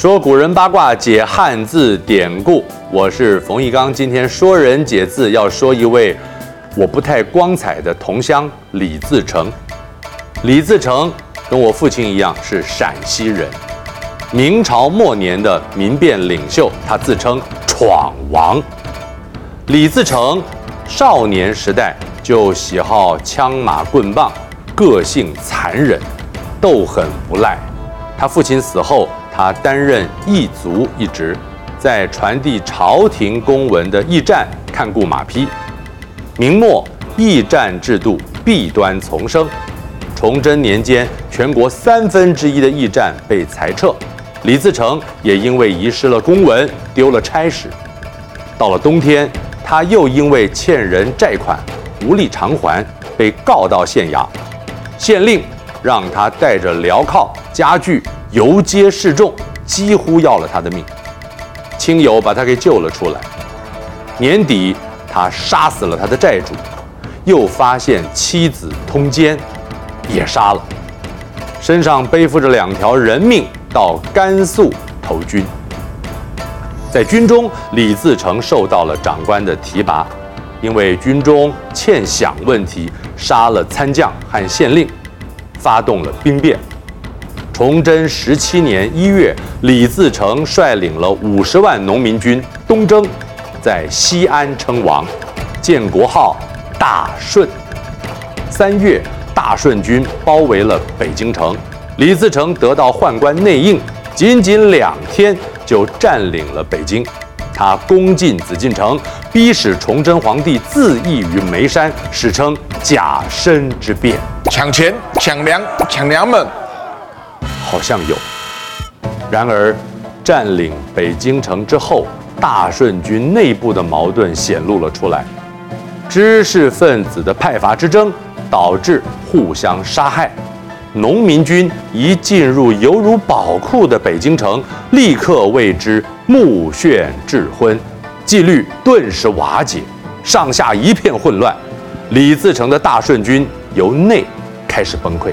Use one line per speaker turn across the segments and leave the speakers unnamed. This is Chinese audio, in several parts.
说古人八卦，解汉字典故。我是冯翊纲，今天说人解字，要说一位我不太光彩的同乡李自成。李自成跟我父亲一样是陕西人，明朝末年的民变领袖，他自称闯王。李自成少年时代就喜好枪马棍棒，个性残忍，斗狠无赖。他父亲死后，他担任驿卒一职，在传递朝廷公文的驿站看顾马匹。明末驿站制度弊端丛生，崇祯年间，全国三分之一的驿站被裁撤，李自成也因为遗失了公文，丢了差事。到了冬天。他又因为欠人债款无力偿还，被告到县衙。县令让他带着镣铐家具游街示众，几乎要了他的命。亲友把他给救了出来。年底，他杀死了他的债主，又发现妻子通奸，也杀了。身上背负着两条人命，到甘肃投军。在军中，李自成受到了长官的提拔，因为军中欠饷问题，杀了参将和县令，发动了兵变。崇祯十七年一月，李自成率领了五十万农民军东征，在西安称王，建国号大顺。三月，大顺军包围了北京城，李自成得到宦官内应，仅仅两天。就占领了北京，他攻进紫禁城，逼使崇祯皇帝自缢于煤山，史称甲申之变。
抢钱、抢粮、抢娘们，
好像有。然而，占领北京城之后，大顺军内部的矛盾显露了出来，知识分子的派阀之争导致互相杀害。农民军一进入犹如宝库的北京城，立刻为之目眩智昏，纪律顿时瓦解，上下一片混乱。李自成的大顺军由内开始崩溃，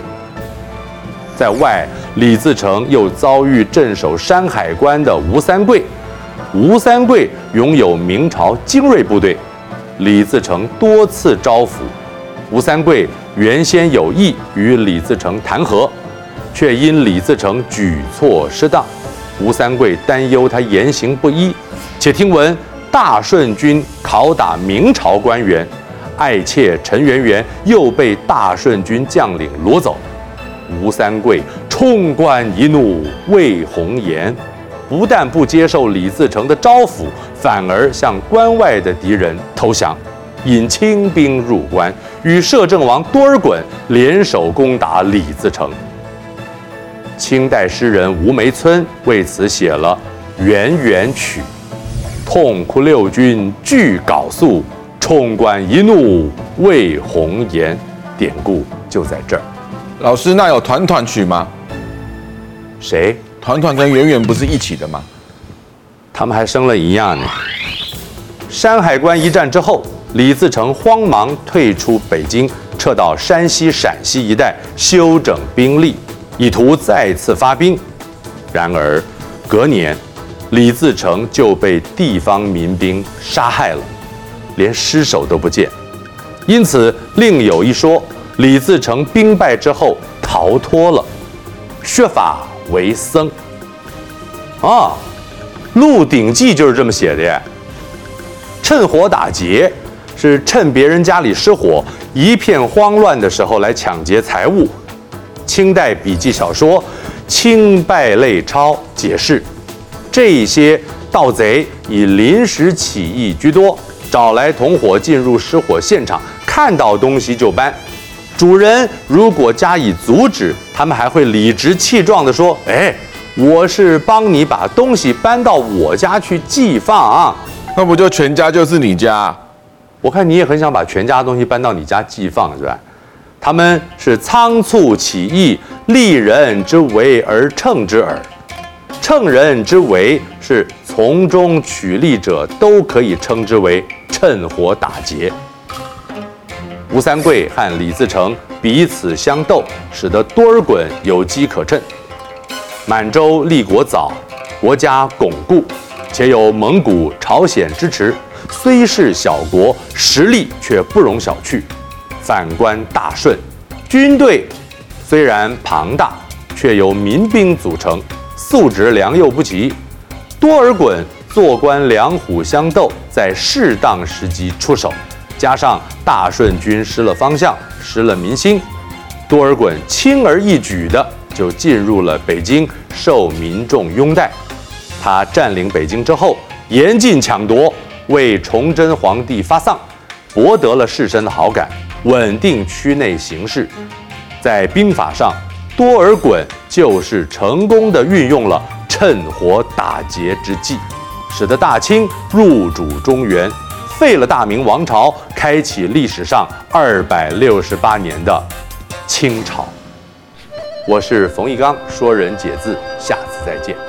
在外，李自成又遭遇镇守山海关的吴三桂。吴三桂拥有明朝精锐部队，李自成多次招抚。吴三桂原先有意与李自成谈和，却因李自成举措失当，吴三桂担忧他言行不一，且听闻大顺军拷打明朝官员，爱妾陈圆圆又被大顺军将领掳走，吴三桂冲冠一怒为红颜，不但不接受李自成的招抚，反而向关外的敌人投降。引清兵入关，与摄政王多尔衮联手攻打李自成。清代诗人吴梅村为此写了《圆圆曲》：“痛哭六军俱缟素，冲冠一怒为红颜。”典故就在这儿。
老师，那有团团曲吗？
谁？
团团跟圆圆不是一起的吗？
他们还生了一样呢。山海关一战之后。李自成慌忙退出北京，撤到山西、陕西一带休整兵力，以图再次发兵。然而，隔年，李自成就被地方民兵杀害了，连尸首都不见。因此，另有一说：李自成兵败之后逃脱了，削发为僧。啊，《鹿鼎记》就是这么写的呀，趁火打劫。是趁别人家里失火、一片慌乱的时候来抢劫财物。清代笔记小说《清败类钞》解释，这些盗贼以临时起意居多，找来同伙进入失火现场，看到东西就搬。主人如果加以阻止，他们还会理直气壮地说：“哎，我是帮你把东西搬到我家去寄放啊，
那不就全家就是你家？”
我看你也很想把全家的东西搬到你家寄放，是吧？他们是仓促起意，利人之为而乘之耳。乘人之为是从中取利者，都可以称之为趁火打劫。吴三桂和李自成彼此相斗，使得多尔衮有机可乘。满洲立国早，国家巩固，且有蒙古、朝鲜支持，虽是小国，实力却不容小觑。反观大顺，军队虽然庞大，却由民兵组成，素质良莠不齐。多尔衮做官两虎相斗，在适当时机出手，加上大顺军失了方向，失了民心，多尔衮轻而易举的就进入了北京，受民众拥戴。他占领北京之后，严禁抢夺，为崇祯皇帝发丧，博得了士绅的好感，稳定区内形势。在兵法上，多尔衮就是成功的运用了。趁火打劫之计，使得大清入主中原，废了大明王朝，开启历史上二百六十八年的清朝。我是冯玉刚，说人解字，下次再见。